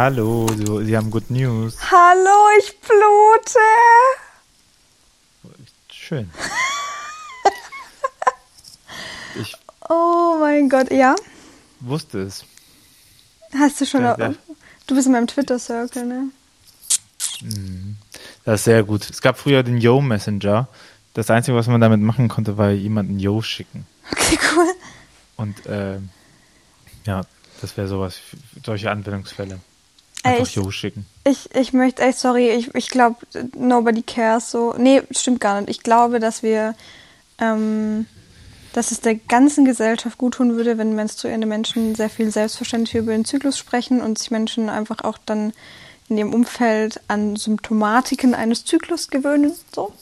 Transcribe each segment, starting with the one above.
Hallo, du, Sie haben Good News. Hallo, ich blute. Schön. ich Oh mein Gott, ja? wusste es. Hast du schon. Ja, ja. Du bist in meinem Twitter-Circle, ne? Das ist sehr gut. Es gab früher den Yo Messenger. Das Einzige, was man damit machen konnte, war jemanden Yo schicken. Okay, cool. Und ähm, ja, das wäre sowas, solche Anwendungsfälle. Einfach? Yo schicken. Ich, ich möchte echt, sorry, ich, ich glaube, nobody cares so. Nee, stimmt gar nicht. Ich glaube, dass wir, ähm, dass es der ganzen Gesellschaft gut tun würde, wenn menstruierende Menschen sehr viel selbstverständlich über den Zyklus sprechen und sich Menschen einfach auch dann in ihrem Umfeld an Symptomatiken eines Zyklus gewöhnen. So.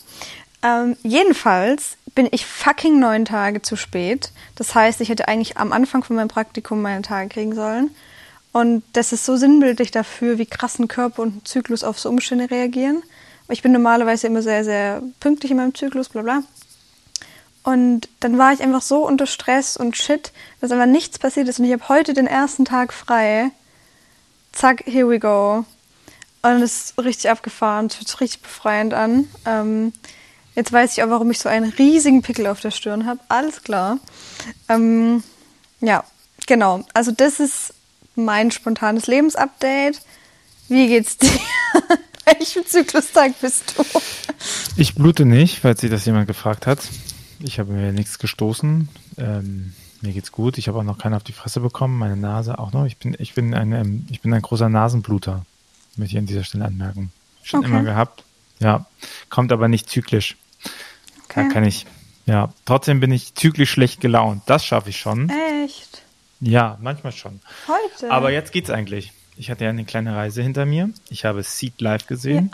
Ähm, jedenfalls bin ich fucking neun Tage zu spät. Das heißt, ich hätte eigentlich am Anfang von meinem Praktikum meine Tage kriegen sollen. Und das ist so sinnbildlich dafür, wie krass ein Körper und ein Zyklus auf so Umstände reagieren. Ich bin normalerweise immer sehr, sehr pünktlich in meinem Zyklus, bla bla. Und dann war ich einfach so unter Stress und Shit, dass einfach nichts passiert ist. Und ich habe heute den ersten Tag frei. Zack, here we go. Und es ist richtig abgefahren. Es fühlt sich richtig befreiend an. Ähm, jetzt weiß ich auch, warum ich so einen riesigen Pickel auf der Stirn habe. Alles klar. Ähm, ja, genau. Also das ist mein spontanes Lebensupdate. Wie geht's dir? Welchen Zyklustag bist du? Ich blute nicht, falls sich das jemand gefragt hat. Ich habe mir nichts gestoßen. Ähm, mir geht's gut. Ich habe auch noch keinen auf die Fresse bekommen. Meine Nase auch noch. Ich bin, ich bin ein, ähm, ich bin ein großer Nasenbluter. Möchte ich an dieser Stelle anmerken. Schon Okay. immer gehabt. Ja. Kommt aber nicht zyklisch. Da Okay. kann ich, ja. Trotzdem bin ich zyklisch schlecht gelaunt. Das schaffe ich schon. Echt? Ja, manchmal schon. Heute? Aber jetzt geht's eigentlich. Ich hatte ja eine kleine Reise hinter mir. Ich habe Seed live gesehen.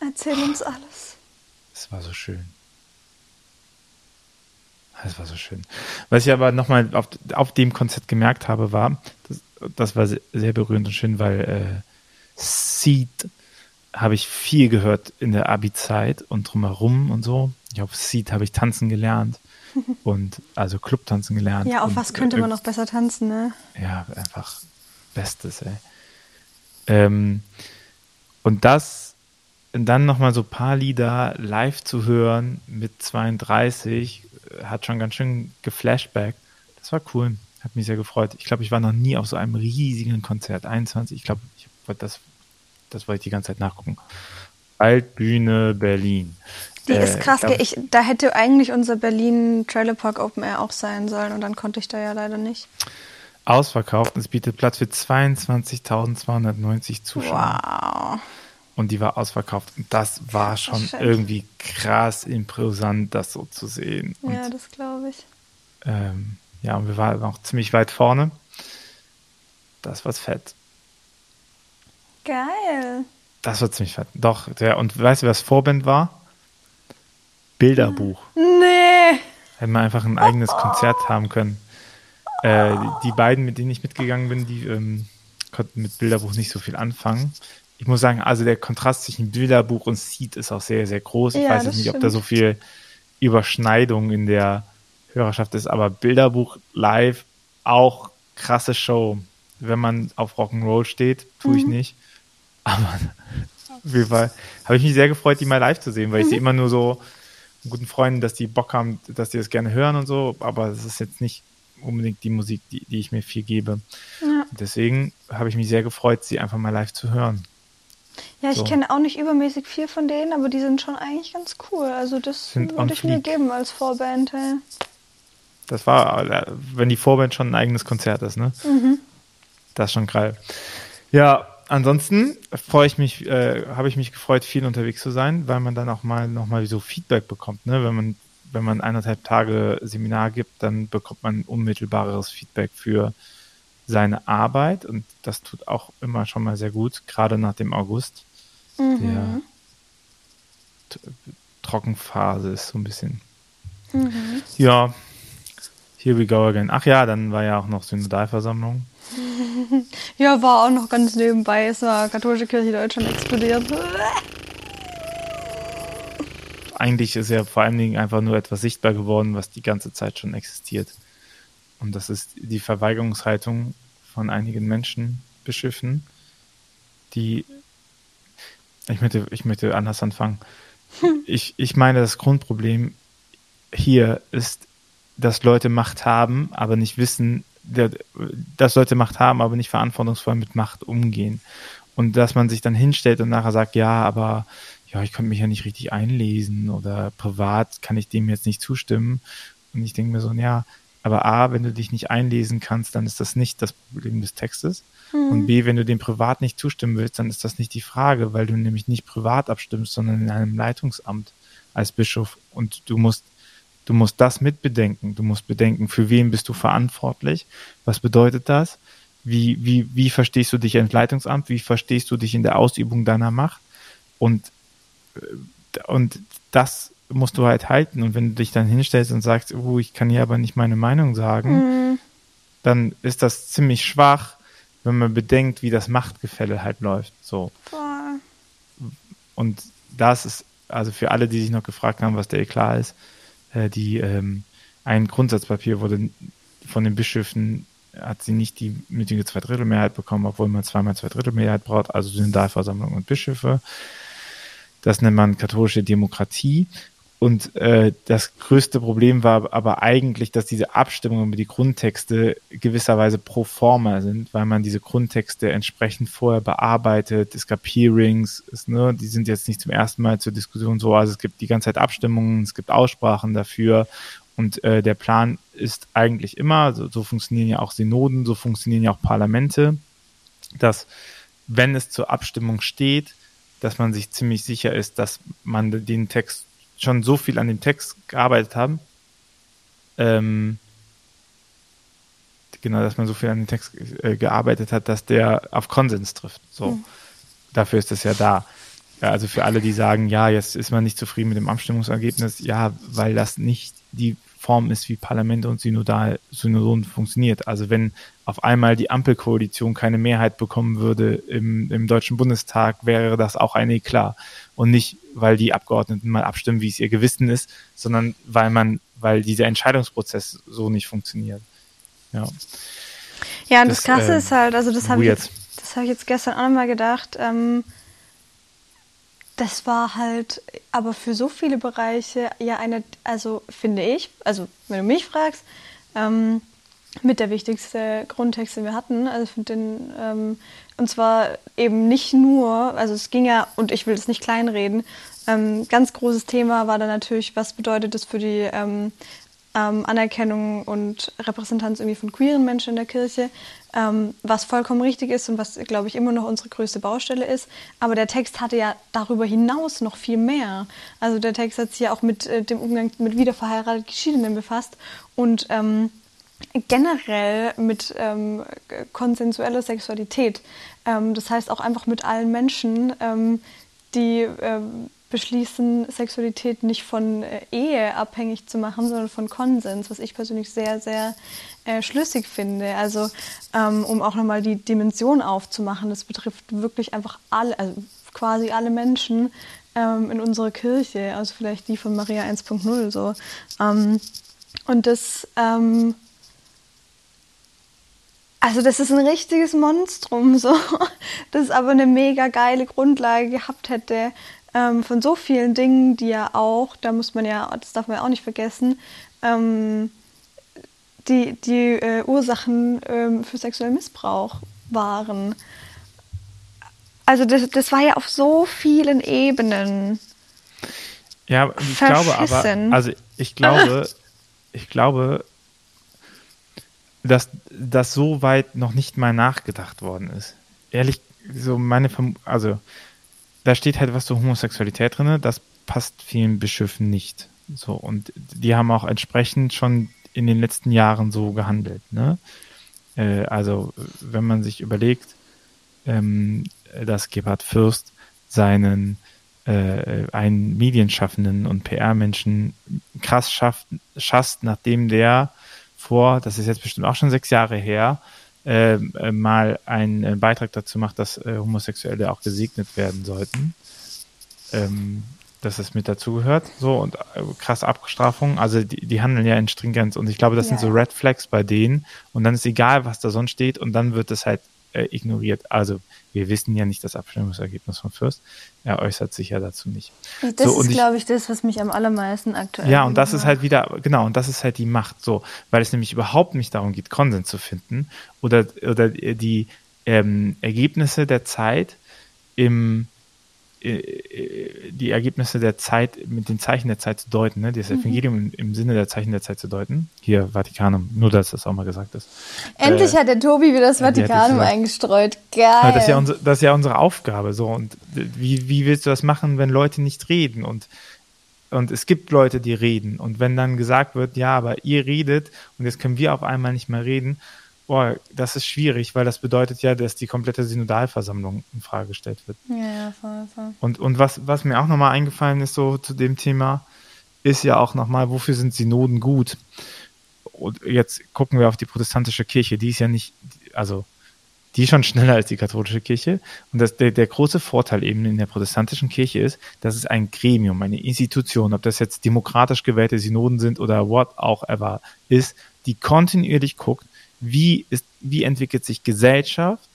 Erzähl uns alles. Es war so schön. Es war so schön. Was ich aber nochmal auf, auf dem Konzert gemerkt habe, war, das, das war se- sehr berührend und schön, weil äh, Seed habe ich viel gehört in der Abi-Zeit und drumherum und so. Ich auf Seed habe ich tanzen gelernt und also Clubtanzen gelernt. Ja, auf was könnte man noch besser tanzen, ne? ja, einfach Bestes, ey. Ähm, und das, und dann nochmal so ein paar Lieder live zu hören mit 32, äh, hat schon ganz schön geflashback. Das war cool. Hat mich sehr gefreut. Ich glaube, ich war noch nie auf so einem riesigen Konzert. 21, ich glaube, ich wollte das, das wollte ich die ganze Zeit nachgucken. Altbühne Berlin. Die Äh, ist krass, glaub- ich, da hätte eigentlich unser Berlin Trailer Park Open Air auch sein sollen und dann konnte ich da ja leider nicht. Ausverkauft und es bietet Platz für 22.290 Zuschauer. Wow. und die war ausverkauft. Und das war schon schön. irgendwie krass imposant, das so zu sehen. Und, Ja, das glaube ich. ähm, ja, und wir waren auch ziemlich weit vorne. Das war fett. Geil. Das war ziemlich fett. Doch, der, und weißt du, was Vorband war? Bilderbuch. Nee. Hätten wir einfach ein eigenes Konzert haben können. Äh, die beiden, mit denen ich mitgegangen bin, die ähm, konnten mit Bilderbuch nicht so viel anfangen. Ich muss sagen, also der Kontrast zwischen Bilderbuch und Seed ist auch sehr, sehr groß. Ich Ja, weiß jetzt nicht, ob da stimmt. so viel Überschneidung in der Hörerschaft ist, aber Bilderbuch live auch krasse Show. Wenn man auf Rock'n'Roll steht, tue Mhm. ich nicht. Aber auf jeden Fall habe ich mich sehr gefreut, die mal live zu sehen, weil Mhm. ich sehe immer nur so guten Freunden, dass die Bock haben, dass die das gerne hören und so, aber es ist jetzt nicht unbedingt die Musik, die, die ich mir viel gebe. Ja, Deswegen habe ich mich sehr gefreut, sie einfach mal live zu hören. ja ich So. kenne auch nicht übermäßig viel von denen, aber die sind schon eigentlich ganz cool. Also das Sind würde ich mir geben als Vorband. Hey. Das war, äh, wenn die Vorband schon ein eigenes Konzert ist, ne? Mhm. Das ist schon geil. Ja, ansonsten freue ich mich, äh, habe ich mich gefreut, viel unterwegs zu sein, weil man dann auch mal nochmal so Feedback bekommt, ne? Wenn man, wenn man eineinhalb Tage Seminar gibt, dann bekommt man unmittelbares Feedback für seine Arbeit und das tut auch immer schon mal sehr gut, gerade nach dem August. Mhm. Der Trockenphase ist so ein bisschen. Mhm. Ja, here we go again. Ach ja, dann war ja auch noch Synodalversammlung. Ja, war auch noch ganz nebenbei. Es war katholische Kirche Deutschland explodiert. Eigentlich ist ja vor allen Dingen einfach nur etwas sichtbar geworden, was die ganze Zeit schon existiert. Und das ist die Verweigerungshaltung von einigen Menschen, Bischöfen, die, ich möchte, ich möchte anders anfangen. Ich, ich meine, das Grundproblem hier ist, dass Leute Macht haben, aber nicht wissen, dass Leute Macht haben, aber nicht verantwortungsvoll mit Macht umgehen. Und dass man sich dann hinstellt und nachher sagt, ja, aber ja, ich konnte mich ja nicht richtig einlesen oder privat kann ich dem jetzt nicht zustimmen. Und ich denke mir so, ja, aber A, wenn du dich nicht einlesen kannst, dann ist das nicht das Problem des Textes. Mhm. Und B, wenn du dem privat nicht zustimmen willst, dann ist das nicht die Frage, weil du nämlich nicht privat abstimmst, sondern in einem Leitungsamt als Bischof. Und du musst, du musst das mitbedenken. Du musst bedenken, für wen bist du verantwortlich? Was bedeutet das? Wie, wie, wie verstehst du dich im Leitungsamt? Wie verstehst du dich in der Ausübung deiner Macht? Und, äh, und das musst du halt halten. Und wenn du dich dann hinstellst und sagst, oh, ich kann hier aber nicht meine Meinung sagen, mhm. dann ist das ziemlich schwach, wenn man bedenkt, wie das Machtgefälle halt läuft. So. Boah. Und das ist, also für alle, die sich noch gefragt haben, was der klar ist, äh, die ähm, ein Grundsatzpapier wurde von den Bischöfen hat sie nicht die nötige Zweidrittelmehrheit bekommen, obwohl man zweimal Zweidrittelmehrheit braucht, also Synodalversammlung und Bischöfe. Das nennt man katholische Demokratie. Und äh, das größte Problem war aber eigentlich, dass diese Abstimmungen über die Grundtexte gewisserweise pro forma sind, weil man diese Grundtexte entsprechend vorher bearbeitet. Es gab Hearings, es, ne, die sind jetzt nicht zum ersten Mal zur Diskussion so. Also es gibt die ganze Zeit Abstimmungen, es gibt Aussprachen dafür. Und äh, der Plan ist eigentlich immer, so, so funktionieren ja auch Synoden, so funktionieren ja auch Parlamente, dass wenn es zur Abstimmung steht, dass man sich ziemlich sicher ist, dass man den Text schon so viel an dem Text gearbeitet haben, ähm, genau, dass man so viel an dem Text äh, gearbeitet hat, dass der auf Konsens trifft. So, mhm. dafür ist es ja da. Ja, also für alle, die sagen, ja, jetzt ist man nicht zufrieden mit dem Abstimmungsergebnis, ja, weil das nicht die Form ist, wie Parlamente und Synodal, Synoden funktioniert. Also wenn auf einmal die Ampelkoalition keine Mehrheit bekommen würde im, im Deutschen Bundestag, wäre das auch ein Eklat. Und nicht, weil die Abgeordneten mal abstimmen, wie es ihr Gewissen ist, sondern weil man, weil dieser Entscheidungsprozess so nicht funktioniert. Ja. Ja, und das, das Krasse äh, ist halt, also das habe ich, jetzt, das habe ich jetzt gestern auch nochmal gedacht, ähm, das war halt aber für so viele Bereiche ja eine, also finde ich, also wenn du mich fragst, ähm, mit der wichtigste Grundtext, den wir hatten. Also für den, ähm, und zwar eben nicht nur, also es ging ja, und ich will das nicht kleinreden, ähm, ganz großes Thema war dann natürlich, was bedeutet das für die ähm, ähm, Anerkennung und Repräsentanz irgendwie von queeren Menschen in der Kirche, ähm, was vollkommen richtig ist und was, glaube ich, immer noch unsere größte Baustelle ist. Aber der Text hatte ja darüber hinaus noch viel mehr. Also der Text hat sich ja auch mit äh, dem Umgang mit wiederverheirateten Geschiedenen befasst und ähm, generell mit ähm, konsensueller Sexualität. Ähm, das heißt auch einfach mit allen Menschen, ähm, die ähm, beschließen, Sexualität nicht von äh, Ehe abhängig zu machen, sondern von Konsens, was ich persönlich sehr, sehr äh, schlüssig finde. Also ähm, um auch nochmal die Dimension aufzumachen, das betrifft wirklich einfach alle, also quasi alle Menschen ähm, in unserer Kirche, also vielleicht die von Maria 1.0 so. Ähm, und das ähm, also das ist ein richtiges Monstrum, so, das aber eine mega geile Grundlage gehabt hätte, ähm, von so vielen Dingen, die ja auch, da muss man ja, das darf man ja auch nicht vergessen, ähm, die, die äh, Ursachen ähm, für sexuellen Missbrauch waren. Also das, das war ja auf so vielen Ebenen. Ja, ich glaube aber, also ich glaube, ich glaube, dass das so weit noch nicht mal nachgedacht worden ist. Ehrlich, so meine Verm also da steht halt was zur Homosexualität drin, das passt vielen Bischöfen nicht. So, und die haben auch entsprechend schon in den letzten Jahren so gehandelt. Ne? Äh, also, wenn man sich überlegt, ähm, dass Gebhard Fürst seinen äh, einen Medienschaffenden und PR-Menschen krass schafft, schasst, nachdem der vor, das ist jetzt bestimmt auch schon sechs Jahre her, äh, äh, mal einen äh, Beitrag dazu macht, dass äh, Homosexuelle auch gesegnet werden sollten. Ähm, dass es mit dazugehört. So und äh, krass Abstrafung. Also die, die handeln ja in Stringenz und ich glaube, das ja. sind so Red Flags bei denen und dann ist egal, was da sonst steht und dann wird es halt äh, ignoriert. Also wir wissen ja nicht das Abstimmungsergebnis von Fürst. Er äußert sich ja dazu nicht. Das so, ist, glaube ich, das, was mich am allermeisten aktuell. Ja, und das ist halt wieder, genau, und das ist halt die Macht, so, weil es nämlich überhaupt nicht darum geht, Konsens zu finden oder, oder die ähm, Ergebnisse der Zeit im die Ergebnisse der Zeit mit den Zeichen der Zeit zu deuten, ne? das mhm. Evangelium mhm. im, im, Sinne der Zeichen der Zeit zu deuten. Hier Vatikanum, nur dass das auch mal gesagt ist. Endlich äh, hat der Tobi wieder das Vatikanum eingestreut. Geil. Das ist, ja unsere, das ist ja unsere Aufgabe. So und wie, wie willst du das machen, wenn Leute nicht reden und und es gibt Leute, die reden. Und wenn dann gesagt wird, ja, aber ihr redet und jetzt können wir auf einmal nicht mehr reden, boah, das ist schwierig, weil das bedeutet ja, dass die komplette Synodalversammlung in Frage gestellt wird. Ja, ja, voll, voll. Und, und was, was mir auch nochmal eingefallen ist, so zu dem Thema, ist ja auch nochmal, wofür sind Synoden gut? Und jetzt gucken wir auf die protestantische Kirche, die ist ja nicht, also die ist schon schneller als die katholische Kirche. Und das, der, der große Vorteil eben in der protestantischen Kirche ist, dass es ein Gremium, eine Institution, ob das jetzt demokratisch gewählte Synoden sind oder what auch ever ist, die kontinuierlich guckt, wie, ist, wie entwickelt sich Gesellschaft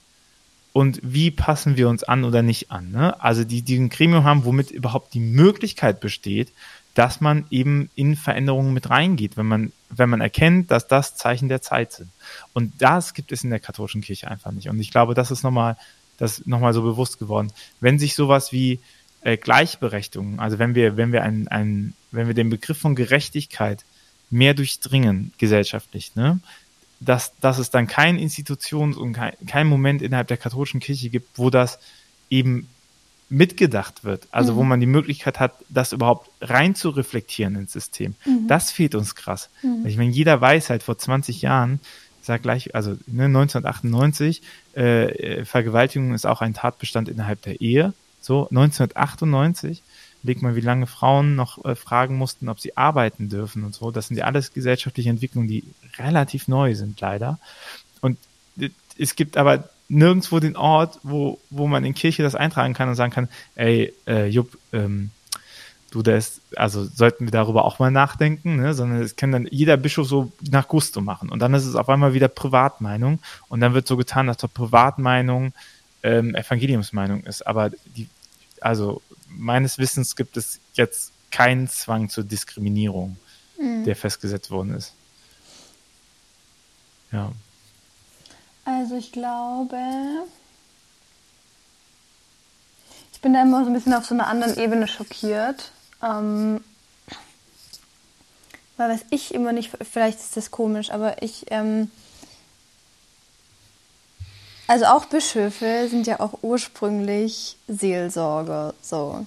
und wie passen wir uns an oder nicht an. Ne? Also die, die ein Gremium haben, womit überhaupt die Möglichkeit besteht, dass man eben in Veränderungen mit reingeht, wenn man, wenn man erkennt, dass das Zeichen der Zeit sind. Und das gibt es in der katholischen Kirche einfach nicht. Und ich glaube, das ist nochmal, das nochmal so bewusst geworden. Wenn sich sowas wie äh, Gleichberechtigung, also wenn wir, wenn wir ein, ein, wenn wir den Begriff von Gerechtigkeit mehr durchdringen gesellschaftlich, ne, dass, dass es dann keine Institution und kein, kein Moment innerhalb der katholischen Kirche gibt, wo das eben mitgedacht wird, also mhm. wo man die Möglichkeit hat, das überhaupt rein zu reflektieren ins System. Mhm. Das fehlt uns krass. Mhm. Ich meine, jeder weiß halt vor 20 Jahren, ich sag gleich, also ne, 1998, äh, äh, Vergewaltigung ist auch ein Tatbestand innerhalb der Ehe. So, 1998 Leg mal, wie lange Frauen noch äh, fragen mussten, ob sie arbeiten dürfen und so. Das sind ja alles gesellschaftliche Entwicklungen, die relativ neu sind, leider. Und es gibt aber nirgendwo den Ort, wo, wo man in Kirche das eintragen kann und sagen kann, ey, äh, Jupp, ähm, du, das, also sollten wir darüber auch mal nachdenken, ne? sondern es kann dann jeder Bischof so nach Gusto machen. Und dann ist es auf einmal wieder Privatmeinung und dann wird so getan, dass doch Privatmeinung ähm, Evangeliumsmeinung ist. Aber die, also meines Wissens gibt es jetzt keinen Zwang zur Diskriminierung, mhm. der festgesetzt worden ist. Ja. Also ich glaube, ich bin da immer so ein bisschen auf so einer anderen Ebene schockiert. Ähm, weil was ich immer nicht, vielleicht ist das komisch, aber ich, ähm, also auch Bischöfe sind ja auch ursprünglich Seelsorger, so.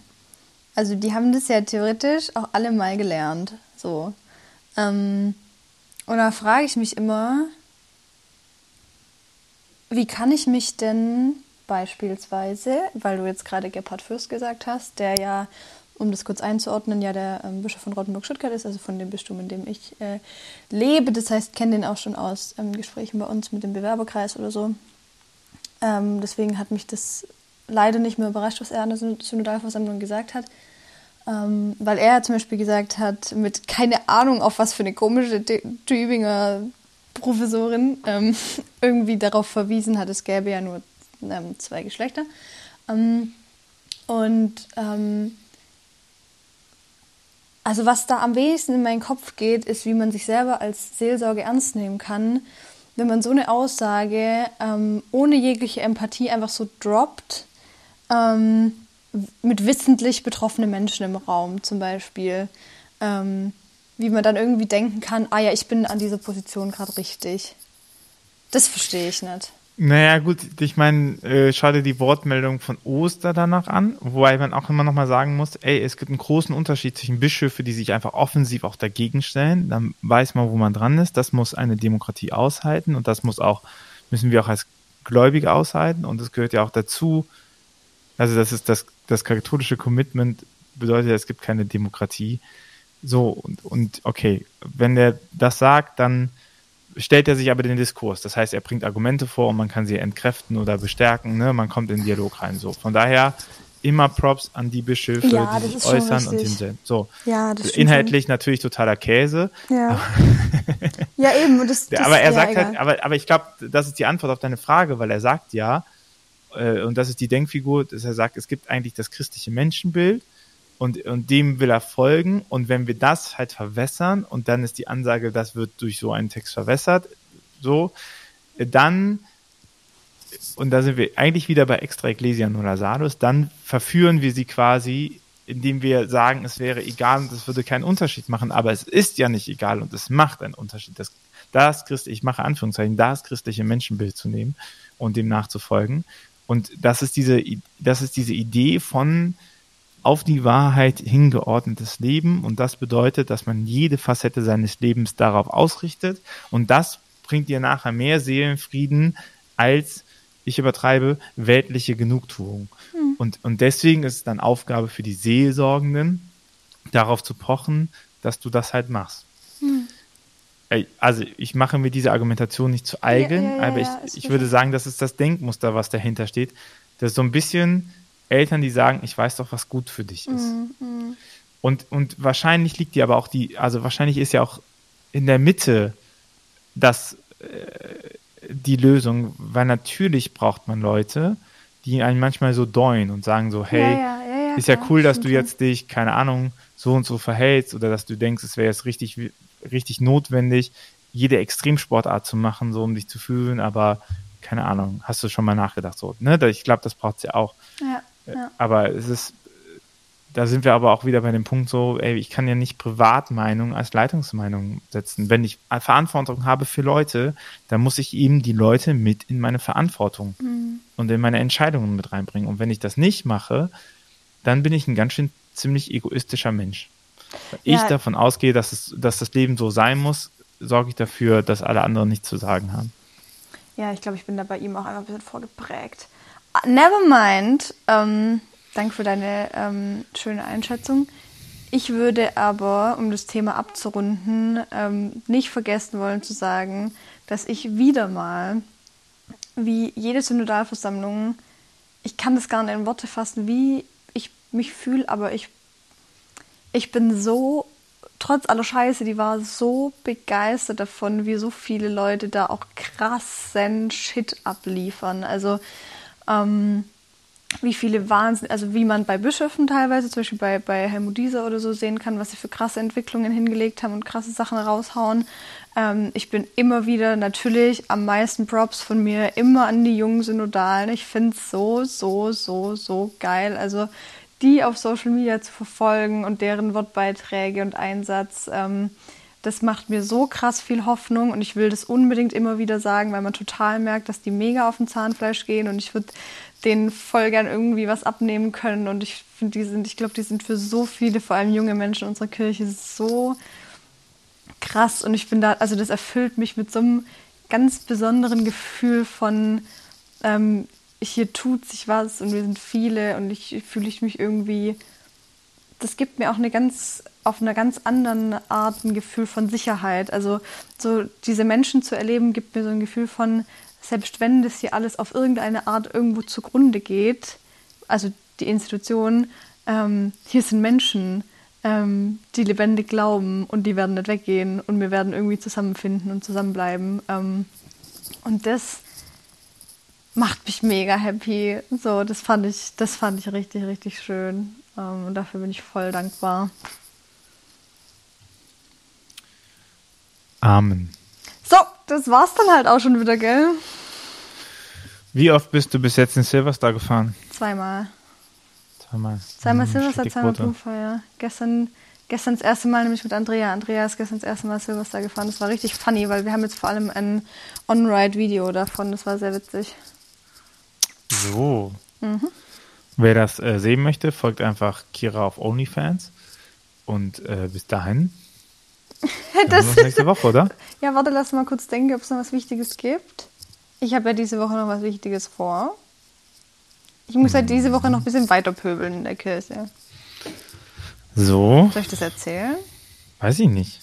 Also die haben das ja theoretisch auch alle mal gelernt, so. Ähm, und da frage ich mich immer, wie kann ich mich denn beispielsweise, weil du jetzt gerade Gebhard Fürst gesagt hast, der ja, um das kurz einzuordnen, ja der ähm, Bischof von Rottenburg-Stuttgart ist, also von dem Bistum, in dem ich äh, lebe. Das heißt, kenne den auch schon aus ähm, Gesprächen bei uns mit dem Bewerberkreis oder so. Ähm, deswegen hat mich das leider nicht mehr überrascht, was er an der Synodalversammlung gesagt hat. Ähm, weil er zum Beispiel gesagt hat, mit keine Ahnung, auf was für eine komische Tübinger Professorin ähm, irgendwie darauf verwiesen hat, es gäbe ja nur ähm, zwei Geschlechter. Ähm, und ähm, also was da am wenigsten in meinen Kopf geht, ist, wie man sich selber als Seelsorge ernst nehmen kann, wenn man so eine Aussage ähm, ohne jegliche Empathie einfach so droppt, ähm, mit wissentlich betroffenen Menschen im Raum zum Beispiel, ähm, wie man dann irgendwie denken kann, ah ja, ich bin an dieser Position gerade richtig. Das verstehe ich nicht. Naja, gut, ich meine, äh, schau dir die Wortmeldung von Oster danach an, wobei man auch immer nochmal sagen muss, ey, es gibt einen großen Unterschied zwischen Bischöfe, die sich einfach offensiv auch dagegen stellen, dann weiß man, wo man dran ist, das muss eine Demokratie aushalten und das muss auch, müssen wir auch als Gläubige aushalten. Und es gehört ja auch dazu, also das ist das, das katholische Commitment bedeutet, es gibt keine Demokratie. So, und, und okay, wenn der das sagt, dann stellt er sich aber den Diskurs. Das heißt, er bringt Argumente vor und man kann sie entkräften oder bestärken. Ne? Man kommt in den Dialog rein. So. Von daher, immer Props an die Bischöfe, Ja, die sich äußern und richtig. hinsetzen. So. Ja, Inhaltlich natürlich totaler Käse. Ja. ja, eben. Und das, das, aber er sagt egal. halt, aber, aber ich glaube, das ist die Antwort auf deine Frage, weil er sagt ja, äh, und das ist die Denkfigur, dass er sagt, es gibt eigentlich das christliche Menschenbild und, und dem will er folgen. Und wenn wir das halt verwässern und dann ist die Ansage, das wird durch so einen Text verwässert, so, dann, und da sind wir eigentlich wieder bei Extra Ecclesia Nulla Salus, dann verführen wir sie quasi, indem wir sagen, es wäre egal und es würde keinen Unterschied machen, aber es ist ja nicht egal und es macht einen Unterschied. Das, das Christ, ich mache Anführungszeichen, das christliche Menschenbild zu nehmen und dem nachzufolgen. Und das ist diese, das ist diese Idee von auf die Wahrheit hingeordnetes Leben. Und das bedeutet, dass man jede Facette seines Lebens darauf ausrichtet. Und das bringt dir nachher mehr Seelenfrieden als, ich übertreibe, weltliche Genugtuung. Und, und deswegen ist es dann Aufgabe für die Seelsorgenden, darauf zu pochen, dass du das halt machst. Ey, Also ich mache mir diese Argumentation nicht zu eigen, ja, ja, aber ja, ich, ist ich würde sagen, das ist das Denkmuster, was dahinter steht. Das ist so ein bisschen Eltern, die sagen, ich weiß doch, was gut für dich ist. Mhm, Und, und wahrscheinlich liegt die aber auch die, also wahrscheinlich ist ja auch in der Mitte das äh, die Lösung, weil natürlich braucht man Leute, die einen manchmal so deuen und sagen so, hey, ja, ja, ja, ist ja cool, dass du jetzt dich, keine Ahnung, so und so verhältst oder dass du denkst, es wäre jetzt richtig, richtig notwendig, jede Extremsportart zu machen, so um dich zu fühlen, aber keine Ahnung, hast du schon mal nachgedacht, so, ne? Ich glaube, das braucht es ja auch. Ja, ja. Aber es ist, da sind wir aber auch wieder bei dem Punkt so, ey, ich kann ja nicht Privatmeinung als Leitungsmeinung setzen. Wenn ich Verantwortung habe für Leute, dann muss ich eben die Leute mit in meine Verantwortung Mhm. und in meine Entscheidungen mit reinbringen. Und wenn ich das nicht mache, dann bin ich ein ganz schön ziemlich egoistischer Mensch. Wenn ich Ja. davon ausgehe, dass, es, dass das Leben so sein muss, sorge ich dafür, dass alle anderen nichts zu sagen haben. Ja, ich glaube, ich bin da bei ihm auch einfach ein bisschen vorgeprägt. Ah, Never mind. Ähm, danke für deine ähm, schöne Einschätzung. Ich würde aber, um das Thema abzurunden, ähm, nicht vergessen wollen zu sagen, dass ich wieder mal, wie jede Synodalversammlung, ich kann das gar nicht in Worte fassen, wie ich mich fühle, aber ich, ich bin so, trotz aller Scheiße, die war so begeistert davon, wie so viele Leute da auch krassen Shit abliefern. Also, ähm, wie viele Wahnsinn, also wie man bei Bischöfen teilweise, zum Beispiel bei, bei Helmut Dieser oder so sehen kann, was sie für krasse Entwicklungen hingelegt haben und krasse Sachen raushauen. Ähm, ich bin immer wieder natürlich am meisten Props von mir immer an die jungen Synodalen. Ich finde es so, so, so, so geil. Also die auf Social Media zu verfolgen und deren Wortbeiträge und Einsatz, ähm, das macht mir so krass viel Hoffnung und ich will das unbedingt immer wieder sagen, weil man total merkt, dass die mega auf den Zahnfleisch gehen und ich würde denen voll gern irgendwie was abnehmen können und ich finde, die sind, ich glaube, die sind für so viele, vor allem junge Menschen in unserer Kirche so krass und ich bin da, also das erfüllt mich mit so einem ganz besonderen Gefühl von, ähm, hier tut sich was und wir sind viele und ich fühle ich mich irgendwie, das gibt mir auch eine ganz, auf einer ganz anderen Art ein Gefühl von Sicherheit. Also so diese Menschen zu erleben, gibt mir so ein Gefühl von, selbst wenn das hier alles auf irgendeine Art irgendwo zugrunde geht, also die Institution, ähm, hier sind Menschen, ähm, die lebendig glauben und die werden nicht weggehen und wir werden irgendwie zusammenfinden und zusammenbleiben. Ähm, und das macht mich mega happy. So, das fand ich, das fand ich richtig, richtig schön. Ähm, und dafür bin ich voll dankbar. Amen. So, das war's dann halt auch schon wieder, gell? Wie oft bist du bis jetzt in Silverstar gefahren? Zweimal. Zweimal. Zweimal Hm, Silvester, stetige zweimal Quote. Blumfeuer. Gestern, gestern das erste Mal nämlich mit Andrea. Andrea ist gestern das erste Mal Silvester gefahren. Das war richtig funny, weil wir haben jetzt vor allem ein On-Ride-Video davon. Das war sehr witzig. So. Mhm. Wer das äh, sehen möchte, folgt einfach Kira auf OnlyFans. Und äh, bis dahin. Das uns nächste Woche, oder? Ja, warte, lass mal kurz denken, ob es noch was Wichtiges gibt. Ich habe ja diese Woche noch was Wichtiges vor. Ich muss halt diese Woche noch ein bisschen weiter pöbeln in der Kirche. So, Soll ich das erzählen? weiß ich nicht.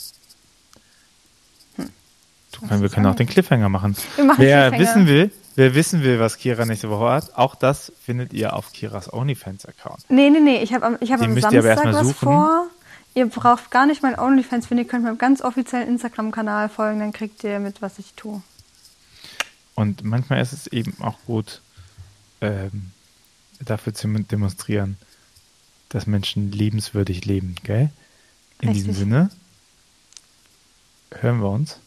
Du, wir können auch den Cliffhanger machen. Machen Wer Cliffhanger. wissen will, wer wissen will, was Kira nächste Woche hat, auch das findet ihr auf Kiras OnlyFans-Account. Nee, nee, nee, ich habe ich hab am Samstag was vor. Ihr braucht gar nicht meinen OnlyFans finden, ihr könnt meinem ganz offiziellen Instagram-Kanal folgen, dann kriegt ihr mit, was ich tue. Und manchmal ist es eben auch gut, ähm, dafür zu demonstrieren, dass Menschen liebenswürdig leben, gell? In Richtig. diesem Sinne hören wir uns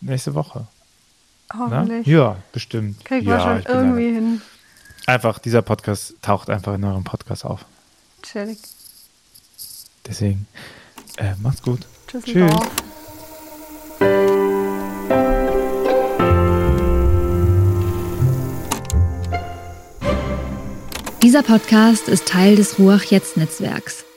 nächste Woche. Na? Hoffentlich. Ja, bestimmt. Kriegen ja, wir schon irgendwie hin. Einfach, dieser Podcast taucht einfach in eurem Podcast auf. Chillig. Deswegen, äh, macht's gut. Tschüss. Tschüss. Tschüss. Dieser Podcast ist Teil des Ruach Jetzt Netzwerks.